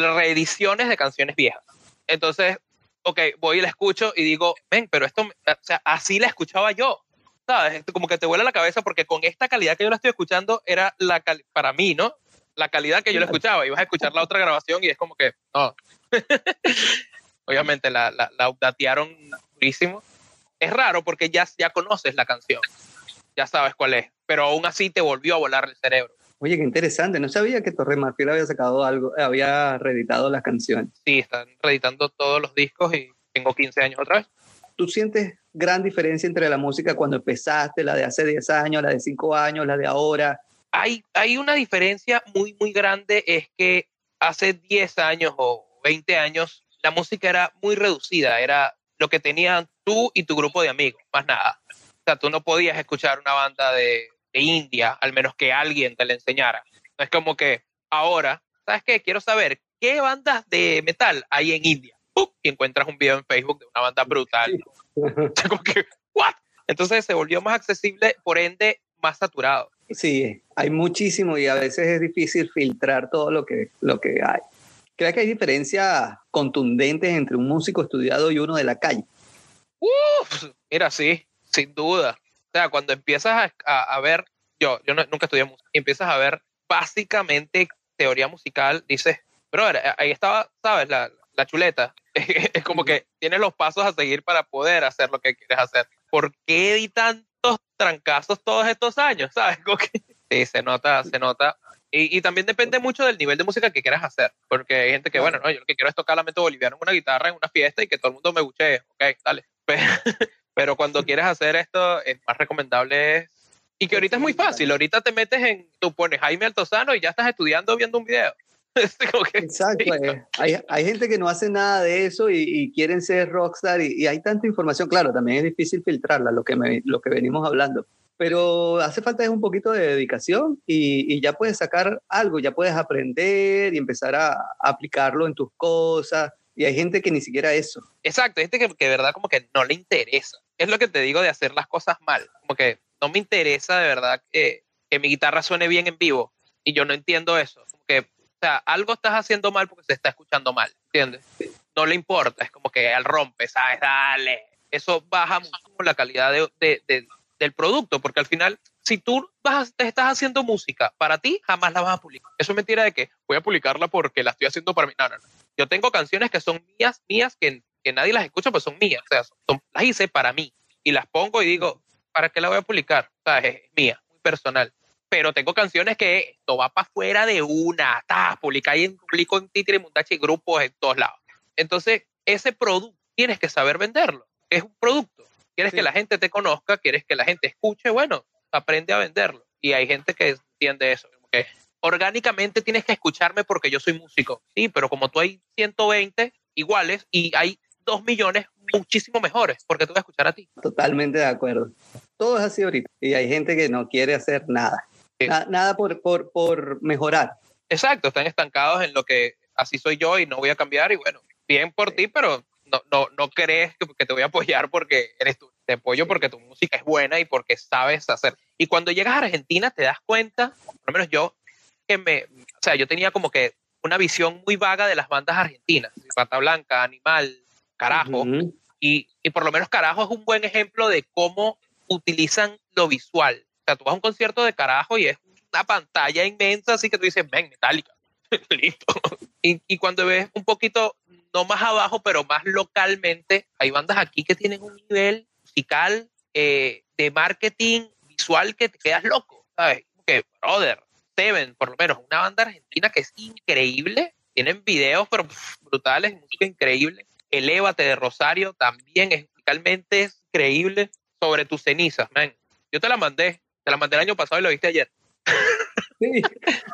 reediciones de canciones viejas. Entonces, ok, voy y la escucho y digo, ven, pero esto, o sea, así la escuchaba yo. ¿Sabes? Como que te vuela la cabeza porque con esta calidad que yo la estoy escuchando era la para mí, ¿no? La calidad que yo la escuchaba. Y vas a escuchar la otra grabación y es como que, no. Obviamente la, la, la updatearon durísimo. Es raro porque ya, ya conoces la canción. Ya sabes cuál es. Pero aún así te volvió a volar el cerebro. Oye, qué interesante. No sabía que Torre Marfil había sacado algo, había reeditado las canciones. Sí, están reeditando todos los discos y tengo 15 años otra vez. ¿Tú sientes gran diferencia entre la música cuando empezaste, la de hace 10 años, la de 5 años, la de ahora? hay, hay una diferencia muy, muy grande, es que hace 10 años o 20 años la música era muy reducida, era lo que tenían tú y tu grupo de amigos, más nada. O sea, tú no podías escuchar una banda de, de India, al menos que alguien te la enseñara. No es como que ahora, ¿sabes qué? Quiero saber qué bandas de metal hay en India. ¡Pum! Y encuentras un video en Facebook de una banda brutal. Sí. Como que, ¿what? Entonces se volvió más accesible, por ende, más saturado. Sí, hay muchísimo y a veces es difícil filtrar todo lo que, lo que hay. ¿Crees que hay diferencias contundentes entre un músico estudiado y uno de la calle? Uf, mira, sí, sin duda. Sea, cuando empiezas a, a- a ver, yo, yo no- nunca estudié música, y empiezas a ver básicamente teoría musical, dices, brother, eh, ahí estaba, ¿sabes? La, la chuleta. es como que tienes los pasos a seguir para poder hacer lo que quieres hacer. ¿Por qué di tantos trancazos todos estos años? ¿Sabes? Como que- sí, se nota, se nota. Y, y también depende mucho del nivel de música que quieras hacer, porque hay gente que, bueno, no, yo lo que quiero es tocar lamento boliviano en una guitarra en una fiesta y que todo el mundo me buchee, ok, dale. Pero, pero cuando quieres hacer esto, es más recomendable Y que ahorita es muy fácil, ahorita te metes en, tú pones Jaime Altozano y ya estás estudiando viendo un video. Exacto, eh, hay, hay, gente que no hace nada de eso y, quieren ser rockstar y, y, hay tanta información, claro, también es difícil filtrarla, lo que, me, lo que venimos hablando, pero hace falta es un poquito de dedicación y, y, ya puedes sacar algo, ya puedes aprender y empezar a, a, aplicarlo en tus cosas y hay gente que ni siquiera eso. Exacto, hay gente que, que de verdad como que no le interesa. Es lo que te digo de hacer las cosas mal, como que no me interesa de verdad que, que mi guitarra suene bien en vivo y yo no entiendo eso, como que o sea, algo estás haciendo mal porque se está escuchando mal, ¿entiendes? No le importa, es como que al rompe, ¿sabes? Dale. Eso baja mucho la calidad de, de, de, del producto, porque al final, si tú vas, te estás haciendo música para ti, jamás la vas a publicar. Eso es mentira de que voy a publicarla porque la estoy haciendo para mí. No, no, no. Yo tengo canciones que son mías, mías, que, que nadie las escucha, pues son mías. O sea, son, las hice para mí y las pongo y digo, ¿para qué la voy a publicar? O sea, es, es mía, muy personal pero tengo canciones que esto va para afuera de una, está, publica en, publico en Titri, Mundachi, grupos en todos lados. Entonces, ese producto tienes que saber venderlo. Es un producto. Quieres sí. que la gente te conozca, quieres que la gente escuche, bueno, aprende a venderlo. Y hay gente que entiende eso. Que orgánicamente tienes que escucharme porque yo soy músico. Sí, pero como tú hay 120 iguales y hay 2 millones muchísimo mejores, porque tú vas a escuchar a ti. Totalmente de acuerdo. Todo es así ahorita. Y hay gente que no quiere hacer nada. Sí. Na nada por, por, por mejorar. Exacto, están estancados en lo que así soy yo y no voy a cambiar. Y bueno, bien por ti, pero no, no, no crees que, que, te voy a apoyar porque eres tú. Te apoyo porque tu música es buena y porque sabes hacer. Y cuando llegas a Argentina te das cuenta, por lo menos yo, que me, o sea, yo tenía como que una visión muy vaga de las bandas argentinas. Pata Blanca, Animal, Carajo. Uh -huh. y, y por lo menos Carajo es un buen ejemplo de cómo utilizan lo visual. O sea, tú vas a un concierto de Carajo y es una pantalla inmensa, así que tú dices, ven, metálica. Listo. Y, y, cuando ves un poquito, no más abajo, pero más localmente, hay bandas aquí que tienen un nivel musical, eh, de marketing visual que te quedas loco, ¿sabes? Que, brother, Seven, por lo menos, una banda argentina que es increíble, tienen videos, pero pff, brutales, música increíble. Elévate de Rosario también es musicalmente es increíble sobre tus cenizas, man. Yo te la mandé, te la mandé el año pasado y lo viste ayer. Sí.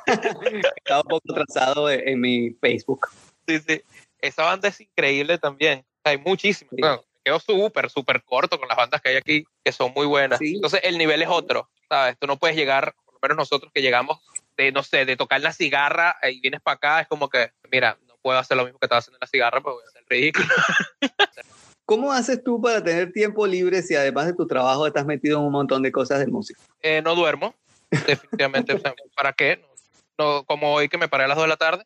Estaba un poco atrasado en mi Facebook. Sí, sí. Esa banda es increíble también. Hay muchísimas. Sí. Bueno, me quedo súper, súper corto con las bandas que hay aquí, que son muy buenas. Sí. Entonces, el nivel es otro, ¿sabes? Tú no puedes llegar, por lo menos nosotros que llegamos de, no sé, de tocar la cigarra y vienes para acá, es como que, mira, no puedo hacer lo mismo que estaba haciendo en la cigarra, pues voy a hacer ridículo. ¿Cómo haces tú para tener tiempo libre si además de tu trabajo estás metido en un montón de cosas de música? Eh, no duermo, definitivamente. o sea, ¿Para qué? No, no, como hoy que me paré a las 2 de la tarde.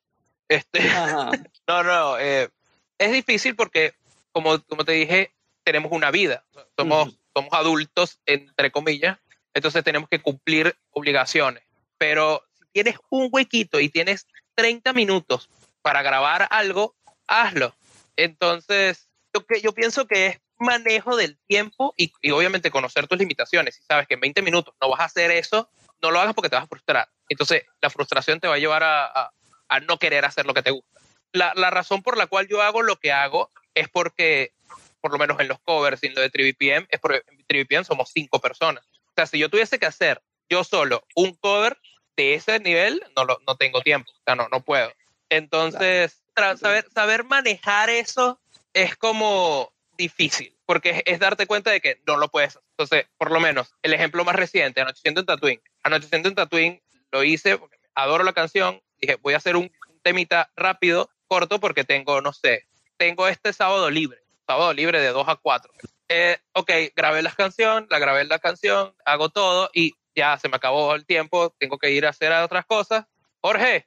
Este, no, no, eh, es difícil porque, como, como te dije, tenemos una vida. Somos, uh -huh. somos adultos, entre comillas, entonces tenemos que cumplir obligaciones. Pero si tienes un huequito y tienes 30 minutos para grabar algo, hazlo. Entonces, yo, que, yo pienso que es manejo del tiempo y, y, obviamente conocer tus limitaciones. Si sabes que en 20 minutos no vas a hacer eso, no lo hagas porque te vas a frustrar. Entonces, la frustración te va a llevar a, a, no querer hacer lo que te gusta. La, la, razón por la cual yo hago lo que hago es porque, por lo menos en los covers y en lo de TriviPM, es porque en TriviPM somos cinco personas. O sea, si yo tuviese que hacer yo solo un cover de ese nivel, no, lo, no tengo tiempo. O sea, no, no puedo. Entonces, claro. saber, saber manejar eso es como difícil, porque es, es, darte cuenta de que no lo puedes. Entonces, por lo menos, el ejemplo más reciente, Anocheciendo en Tatooine. Anocheciendo en Tatooine lo hice porque adoro la canción, dije, voy a hacer un, un temita rápido, corto, porque tengo, no sé, tengo este sábado libre, sábado libre de 2 a 4. Eh, ok, grabé la canción, la grabé la canción, hago todo y ya se me acabó el tiempo, tengo que ir a hacer otras cosas. Jorge,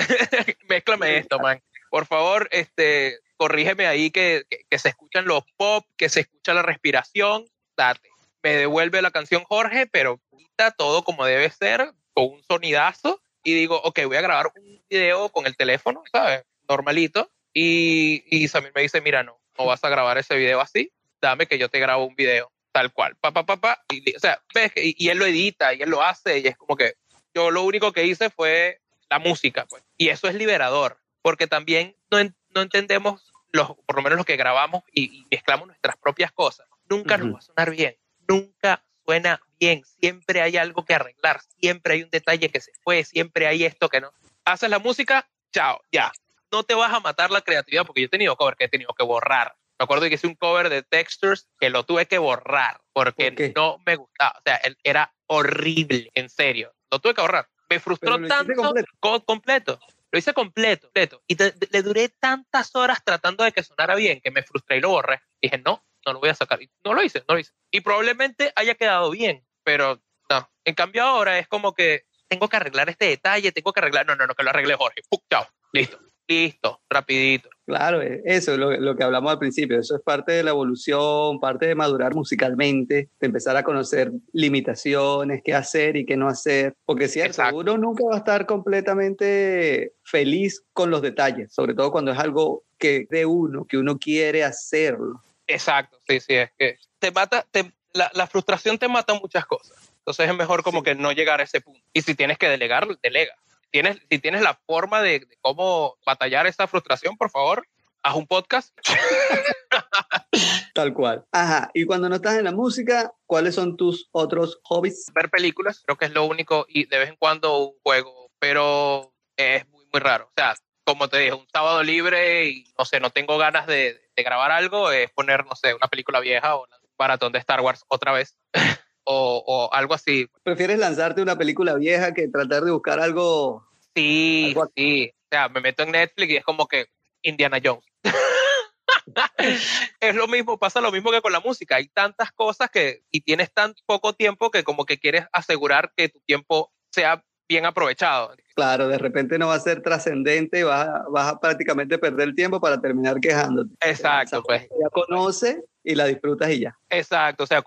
mézclame esto, man. Por favor, este, corrígeme ahí que, que, que, se escuchan los pop, que se escucha la respiración, date. Me devuelve la canción Jorge, pero quita todo como debe ser, con un sonidazo, y digo, ok, voy a grabar un video con el teléfono, ¿sabes? Normalito, y, y Samir me dice, mira, no, no vas a grabar ese video así, dame que yo te grabo un video, tal cual, pa, pa, pa, pa, y, o sea, ves, y, y él lo edita, y él lo hace, y es como que yo lo único que hice fue la música, pues, y eso es liberador, porque también no, no entendemos los, por lo menos los que grabamos y, y mezclamos nuestras propias cosas, nunca uh -huh. nos va a sonar bien, nunca suena bien, siempre hay algo que arreglar, siempre hay un detalle que se fue, siempre hay esto que no. Haces la música, chao, ya. No te vas a matar la creatividad porque yo he tenido cover que he tenido que borrar. Me acuerdo que hice un cover de Textures que lo tuve que borrar porque no me gustaba. O sea, era horrible, en serio. Lo tuve que borrar. Me frustró tanto. Completo. completo. Lo hice completo, completo. Y le duré tantas horas tratando de que sonara bien que me frustré y lo borré. Dije, no, no lo voy a sacar. Y no lo hice, no lo hice. Y probablemente haya quedado bien, pero no. En cambio ahora es como que tengo que arreglar este detalle, tengo que arreglar. No, no, no, que lo arregle Jorge. ¡Puc! chao, listo listo, rapidito. Claro, eh, eso es lo, que hablamos al principio, eso es parte de la evolución, parte de madurar musicalmente, de empezar a conocer limitaciones, qué hacer y qué no hacer, porque es cierto, uno nunca va a estar completamente feliz con los detalles, sobre todo cuando es algo que de uno, que uno quiere hacerlo. Exacto, sí, sí, es que te mata, la, la frustración te mata muchas cosas. Entonces es mejor como que no llegar a ese punto. Y si tienes que delegar, delega tienes, si tienes la forma de, cómo batallar esa frustración, por favor, haz un podcast. Tal cual. Ajá. Y cuando no estás en la música, ¿cuáles son tus otros hobbies? Ver películas, creo que es lo único, y de vez en cuando un juego, pero es muy, muy raro. O sea, como te dije, un sábado libre y no sé, no tengo ganas de, de grabar algo, es poner, no sé, una película vieja o un maratón de Star Wars otra vez. o, algo así. ¿Prefieres lanzarte una película vieja que tratar de buscar algo? Sí, sí. O sea, me meto en Netflix y es como que Indiana Jones. es lo mismo, pasa lo mismo que con la música. Hay tantas cosas que y tienes tan poco tiempo que como que quieres asegurar que tu tiempo sea bien aprovechado. Claro, de repente no va a ser trascendente y vas, vas, a prácticamente perder el tiempo para terminar quejándote. Exacto, pues. Ya conoce y la disfrutas y ya. Exacto, o sea,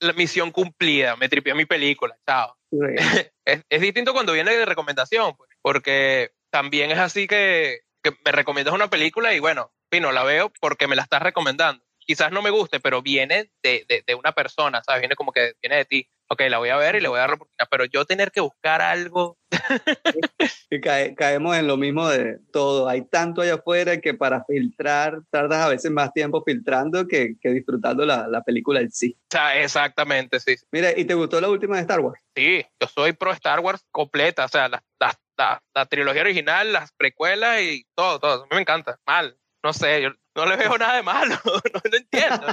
la misión cumplida, me tripié mi película, chao. es, distinto cuando viene de recomendación, pues, porque también es así que, que me recomiendas una película y bueno, no la veo porque me la estás recomendando quizás no me guste, pero viene de, de, una persona, ¿sabes? Viene como que viene de ti. Ok, la voy a ver y le voy a dar la oportunidad, pero yo tener que buscar algo. y caemos en lo mismo de todo. Hay tanto allá afuera que para filtrar tardas a veces más tiempo filtrando que, que disfrutando la, la, película en sí. O sea, exactamente, sí. Mira, ¿y te gustó la última de Star Wars? Sí, yo soy pro Star Wars completa, o sea, la, la, la, la trilogía original, las precuelas y todo, todo. A mí me encanta. Mal, no sé, yo no le veo nada de malo, no, lo entiendo.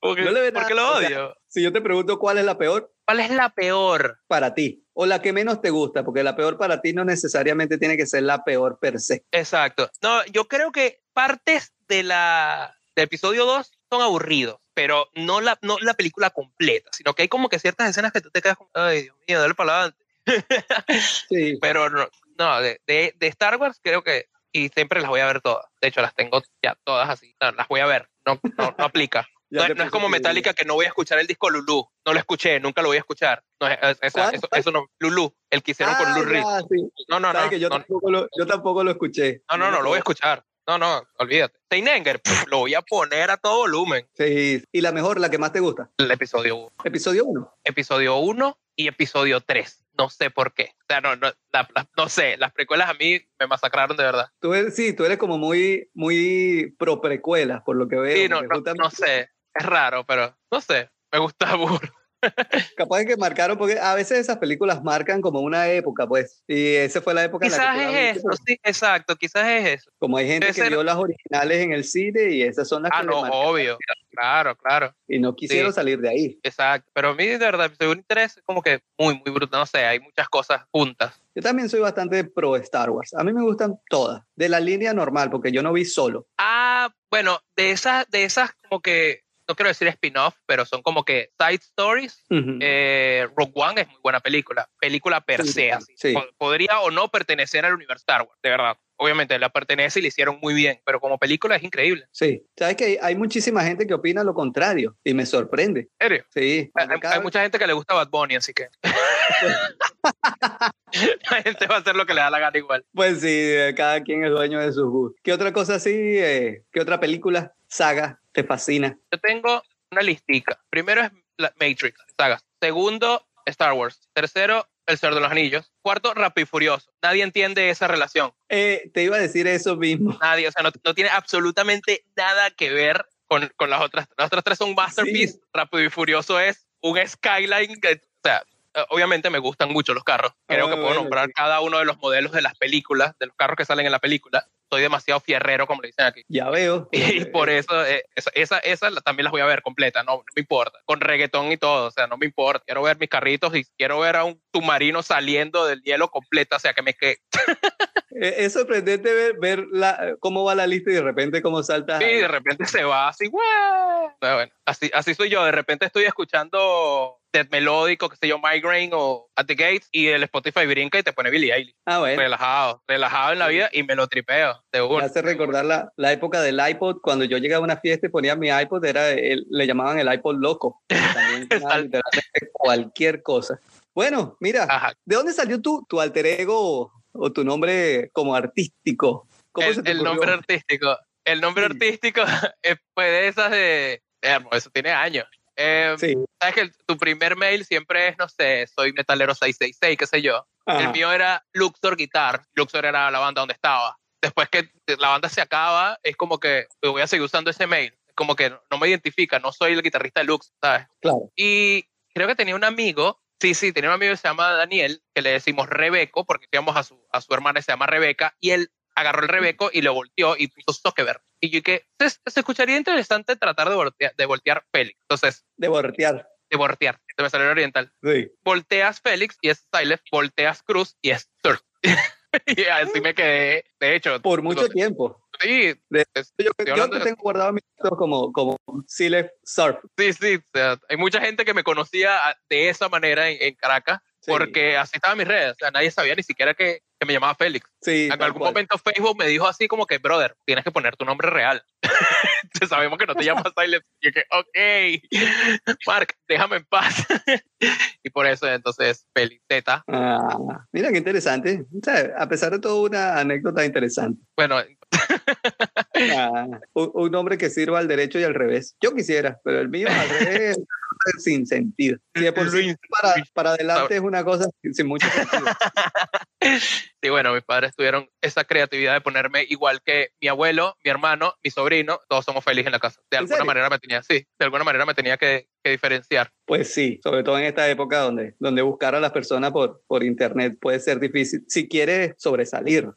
¿Por qué lo odio? si yo te pregunto cuál es la peor. ¿Cuál es la peor? Para ti. O la que menos te gusta, porque la peor para ti no necesariamente tiene que ser la peor per se. Exacto. No, yo creo que partes de la, del episodio 2 son aburridos, pero no la, no la película completa, sino que hay como que ciertas escenas que tú te quedas como, ay, Dios mío, dale para adelante. sí. Pero no, no de, de, de Star Wars creo que y siempre las voy a ver todas. De hecho, las tengo ya todas así. las voy a ver. No, no, aplica. No, es como Metallica que no voy a escuchar el disco Lulu. No lo escuché, nunca lo voy a escuchar. No, eso, eso, no. Lulu, el que hicieron con Lulu ah, No, no, no, yo, Tampoco lo, yo tampoco lo escuché. No, no, no, lo voy a escuchar. No, no, olvídate. Seinenger, lo voy a poner a todo volumen. Sí, y la mejor, la que más te gusta. El episodio 1. Episodio 1. Episodio 1 y episodio 3 no sé por qué. O sea, no, no, no sé, las precuelas a mí me masacraron de verdad. Tú eres, sí, tú eres como muy, muy pro precuelas, por lo que veo. Sí, no, no, sé, es raro, pero no sé, me gusta burro. Capaz que marcaron, porque a veces esas películas marcan como una época, pues. Y esa fue la época quizás en la que. es eso, sí, exacto, quizás es eso. Como hay gente que vio las originales en el cine y esas son las ah, que. Ah, no, obvio. Claro, claro. Y no quisieron salir de ahí. Exacto. Pero a mí, de verdad, según interés, como que muy, muy brutal. No sé, hay muchas cosas juntas. Yo también soy bastante pro Star Wars. A mí me gustan todas. De la línea normal, porque yo no vi solo. Ah, bueno, de esas, de esas como que no quiero decir spin-off, pero son como que side stories. Eh, Rogue One es muy buena película, película per se. Podría o no pertenecer al universo Star Wars, de verdad. Obviamente la pertenece y le hicieron muy bien, pero como película es increíble. Sí, sabes que hay muchísima gente que opina lo contrario y me sorprende. ¿En serio? Sí. Hay, mucha gente que le gusta Bad Bunny, así que. la gente va a hacer lo que le da la gana igual. Pues sí, cada quien es dueño de sus gustos. ¿Qué otra cosa así? Eh, ¿Qué otra película, saga te fascina? Yo tengo una listica. Primero es la Matrix, saga. Segundo, Star Wars. Tercero, El Señor de los Anillos. Cuarto, Rápido y Furioso. Nadie entiende esa relación. Eh, te iba a decir eso mismo. Nadie, o sea, no, tiene absolutamente nada que ver con, con, las otras. Las otras tres son Masterpiece. Rápido y Furioso es un skyline que sea, eh, obviamente me gustan mucho los carros. Creo Ah, que puedo bueno, nombrar sí. cada uno de los modelos de las películas, de los carros que salen en la película. Soy demasiado fierrero, como le dicen aquí. Ya veo. Y por eso, eh, esa, esa, también las voy a ver completa, no, no me importa. Con reggaetón y todo, o sea, no me importa. Quiero ver mis carritos y quiero ver a un submarino saliendo del hielo completa, o sea, que me que Eh, Es sorprendente ver, ver la, cómo va la lista y de repente cómo salta. Sí, de repente se va así, bueno, así, así soy yo. De repente estoy escuchando Melódico, qué sé yo, Migraine o At the Gates, y el Spotify brinca y te pone Billie Eilish. Ah, bueno. Relajado, relajado en la vida y me lo tripeo de Me hace recordar la, la época del iPod. Cuando yo llegaba a una fiesta y ponía mi iPod, era el- le llamaban el iPod loco. También literalmente cualquier cosa. Bueno, mira, Ajá. ¿de dónde salió tu, tu alter ego o tu nombre como artístico? ¿Cómo se El, te el ocurrió? nombre artístico. El nombre Sí. artístico fue de esas de. eso tiene años. Eh, Sí. Sabes que el- tu primer mail siempre es, no sé, soy metalero 666, qué sé yo. El Ajá. mío era Luxor Guitar. Luxor era la banda donde estaba. Después que la banda se acaba, es como que voy a seguir usando ese mail. Como que no me identifica, no soy el guitarrista de Lux, ¿sabes? Claro. Y creo que tenía un amigo, sí, sí, tenía un amigo que se llama Daniel, que le decimos Rebeco, porque íbamos a su, a su hermana, se llama Rebeca, y él agarró el Rebeco y lo volteó y puso Zuckerberg. Y yo que se, se escucharía interesante tratar de voltear, de voltear Félix. Entonces, De voltear. de voltear, se me salió oriental Sí. volteas Félix y es Silef, volteas Cruz y es Surf. y así me quedé. De hecho, Por mucho tiempo. Sí, De- Yo, yo te tengo guardado mi texto como, como Silef Surf. sí, sí. o sea, hay mucha gente que me conocía de esa manera en, en Caracas Sí. porque así estaban mis redes. O sea, nadie sabía ni siquiera que, que me llamaba Félix. Sí, En algún cual. momento Facebook me dijo así como que, brother, tienes que poner tu nombre real. Sabemos que no te llamas Silent. Y yo que, ok, Mark, déjame en paz. y por eso entonces Félix Z. Ah, mira qué interesante. O sea, a pesar de todo, una anécdota interesante. Bueno, Ah, un, un nombre que sirva al derecho y al revés. Yo quisiera, pero el mío al revés es sin sentido. Y de por Luis, para, para adelante es una cosa sin mucho sentido. Sí, bueno, mis padres tuvieron esa creatividad de ponerme igual que mi abuelo, mi hermano, mi sobrino, todos somos felices en la casa. De ¿En alguna serio? manera me tenía, sí, de alguna manera me tenía que, que diferenciar. Pues sí, sobre todo en esta época donde, donde buscar a las personas por, por internet puede ser difícil. Si quieres sobresalir,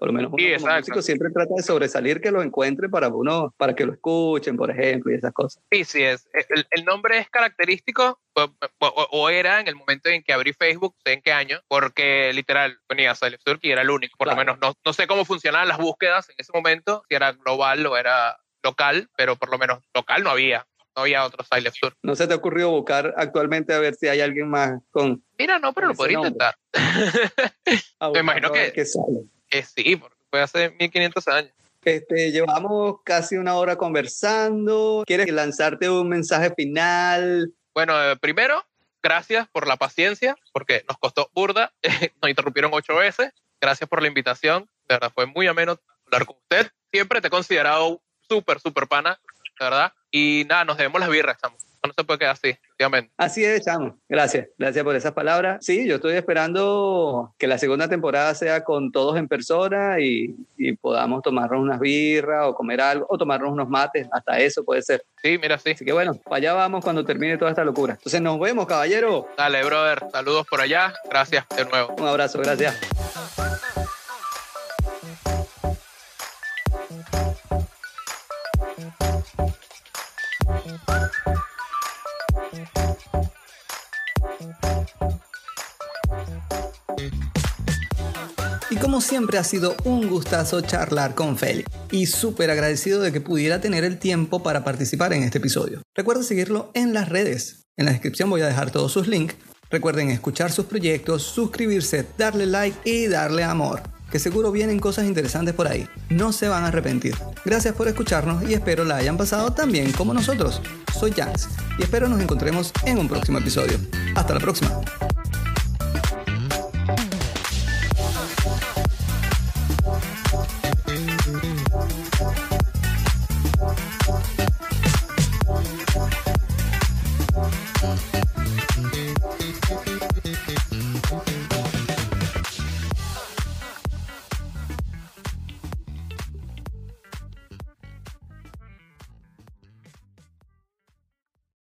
por lo menos uno Sí, como músico siempre trata de sobresalir que lo encuentre para uno, para que lo escuchen, por ejemplo, y esas cosas. Sí, sí, es. El, el nombre es característico, o, o- o era en el momento en que abrí Facebook, sé en qué año, porque literal venía Silent Turkey y era el único. Por Claro. lo menos no, no sé cómo funcionaban las búsquedas en ese momento, si era global o era local, pero por lo menos local no había. No había otro Silent Tour. ¿No se te ha ocurrido buscar actualmente a ver si hay alguien más con... Mira, no, pero lo podría nombre. intentar. a Me imagino que- sale? Que sí, porque fue hace 1500 años. Este, llevamos casi una hora conversando. ¿Quieres lanzarte un mensaje final? Bueno, eh, primero, gracias por la paciencia, porque nos costó burda, nos interrumpieron ocho veces. Gracias por la invitación, de verdad fue muy ameno hablar con usted. Siempre te he considerado súper, súper pana, de verdad. Y nada, nos debemos las birras, chamo. No se puede quedar así, efectivamente. Así es, chamo. Gracias. Gracias por esas palabras. Sí, yo estoy esperando que la segunda temporada sea con todos en persona y, y podamos tomarnos unas birras o comer algo o tomarnos unos mates. Hasta eso puede ser. Sí, mira, sí. Así que bueno, para allá vamos cuando termine toda esta locura. Entonces nos vemos, caballero. Dale, brother, saludos por allá. Gracias de nuevo. Un abrazo, gracias. Siempre ha sido un gustazo charlar con Félix y súper agradecido de que pudiera tener el tiempo para participar en este episodio. Recuerda seguirlo en las redes. En la descripción voy a dejar todos sus links. Recuerden escuchar sus proyectos, suscribirse, darle like y darle amor, que seguro vienen cosas interesantes por ahí. No se van a arrepentir. Gracias por escucharnos y espero la hayan pasado tan bien como nosotros. Soy Jans y espero nos encontremos en un próximo episodio. Hasta la próxima.